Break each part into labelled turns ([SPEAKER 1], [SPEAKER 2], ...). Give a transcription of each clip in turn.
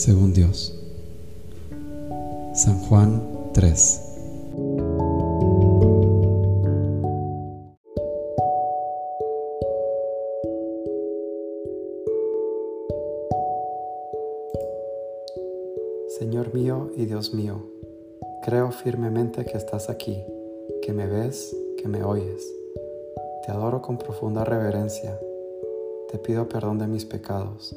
[SPEAKER 1] según Dios. San Juan 3 Señor mío y Dios mío, creo firmemente que estás aquí, que me ves, que me oyes. Te adoro con profunda reverencia. Te pido perdón de mis pecados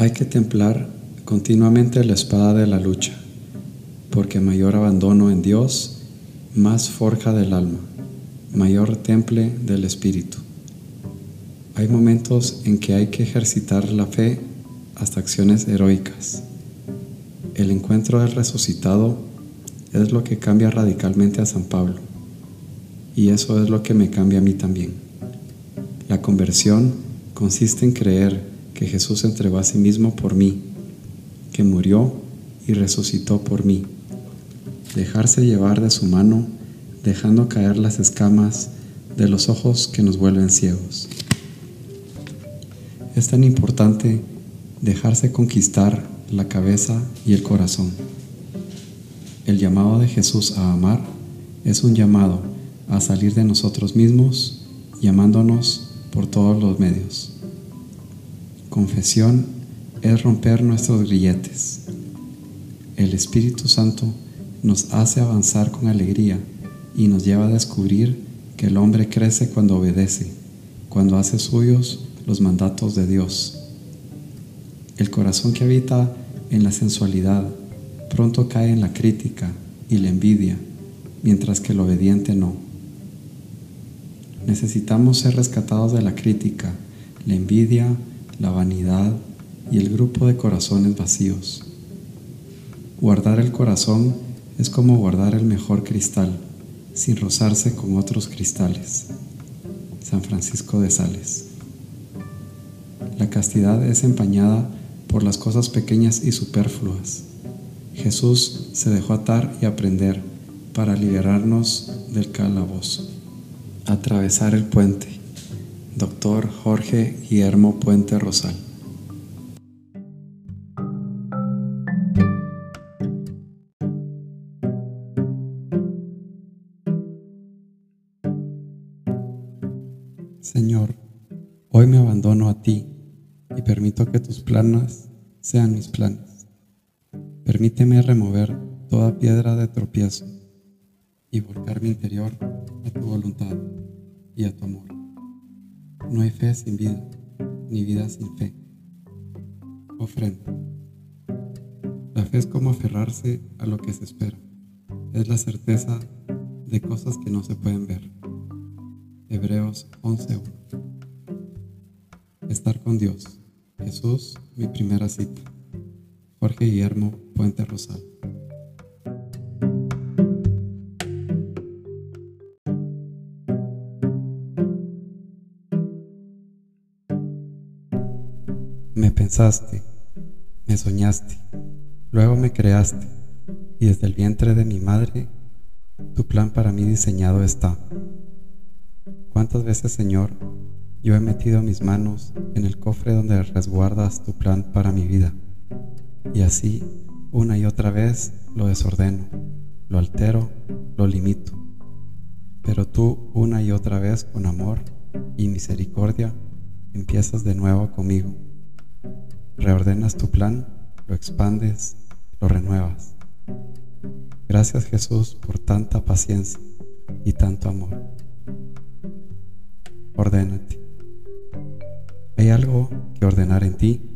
[SPEAKER 1] Hay que templar continuamente la espada de la lucha, porque mayor abandono en Dios, más forja del alma, mayor temple del espíritu. Hay momentos en que hay que ejercitar la fe hasta acciones heroicas. El encuentro del resucitado es lo que cambia radicalmente a San Pablo, y eso es lo que me cambia a mí también. La conversión consiste en creer que Jesús entregó a sí mismo por mí, que murió y resucitó por mí. Dejarse llevar de su mano, dejando caer las escamas de los ojos que nos vuelven ciegos. Es tan importante dejarse conquistar la cabeza y el corazón. El llamado de Jesús a amar es un llamado a salir de nosotros mismos, llamándonos por todos los medios. Confesión es romper nuestros grilletes. El Espíritu Santo nos hace avanzar con alegría y nos lleva a descubrir que el hombre crece cuando obedece, cuando hace suyos los mandatos de Dios. El corazón que habita en la sensualidad pronto cae en la crítica y la envidia, mientras que el obediente no. Necesitamos ser rescatados de la crítica, la envidia, la vanidad y el grupo de corazones vacíos. Guardar el corazón es como guardar el mejor cristal, sin rozarse con otros cristales. San Francisco de Sales. La castidad es empañada por las cosas pequeñas y superfluas. Jesús se dejó atar y aprender para liberarnos del calabozo. Atravesar el puente. Doctor Jorge Guillermo Puente Rosal. Señor, hoy me abandono a ti y permito que tus planes sean mis planes. Permíteme remover toda piedra de tropiezo y volcar mi interior a tu voluntad y a tu amor. No hay fe sin vida, ni vida sin fe. Ofrenda. La fe es como aferrarse a lo que se espera. Es la certeza de cosas que no se pueden ver. Hebreos 11.1. Estar con Dios. Jesús, mi primera cita. Jorge Guillermo Puente Rosal. Me pensaste, me soñaste, Luego me creaste, y desde el vientre de mi madre, tu plan para mí diseñado está. ¿Cuántas veces, Señor, yo he metido mis manos en el cofre donde resguardas tu plan para mi vida? Y así, una y otra vez, lo desordeno, lo altero, lo limito. Pero tú, una y otra vez, con amor y misericordia, empiezas de nuevo conmigo. Reordenas tu plan, lo expandes, lo renuevas. Gracias Jesús por tanta paciencia y tanto amor. Ordénate. ¿Hay algo que ordenar en ti?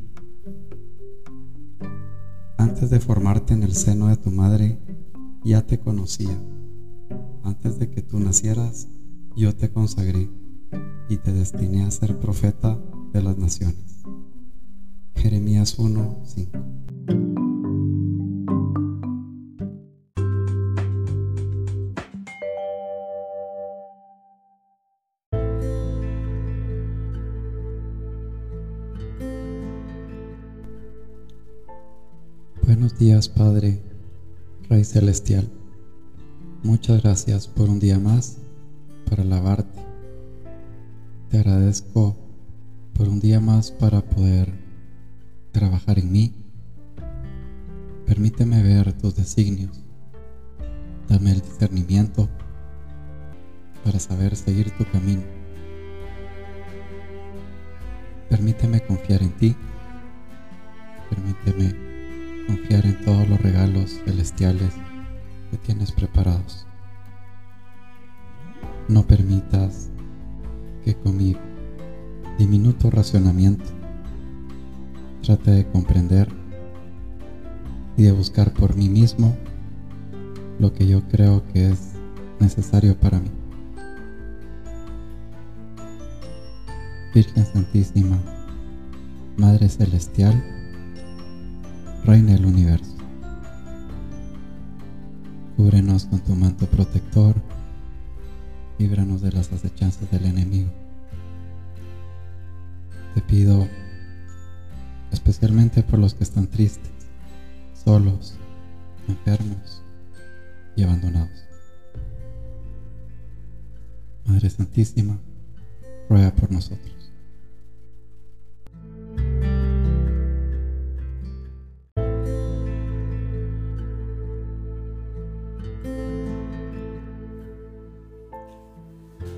[SPEAKER 1] Antes de formarte en el seno de tu madre, ya te conocía. Antes de que tú nacieras, yo te consagré y te destiné a ser profeta de las naciones. Jeremías 1, 5. Buenos días, Padre, Rey Celestial. Muchas gracias por un día más para alabarte. Te agradezco por un día más para poder trabajar en mí. Permíteme ver tus designios. Dame el discernimiento para saber seguir tu camino. Permíteme confiar en ti. Permíteme confiar en todos los regalos celestiales que tienes preparados. No permitas que con mi diminuto racionamiento trate de comprender y de buscar por mí mismo lo que yo creo que es necesario para mí. Virgen Santísima, Madre Celestial, Reina del universo. Cúbrenos con tu manto protector, líbranos de las acechanzas del enemigo. Te pido especialmente por los que están tristes, solos, enfermos y abandonados. Madre Santísima, ruega por nosotros.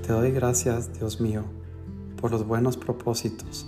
[SPEAKER 1] Te doy gracias, Dios mío, por los buenos propósitos,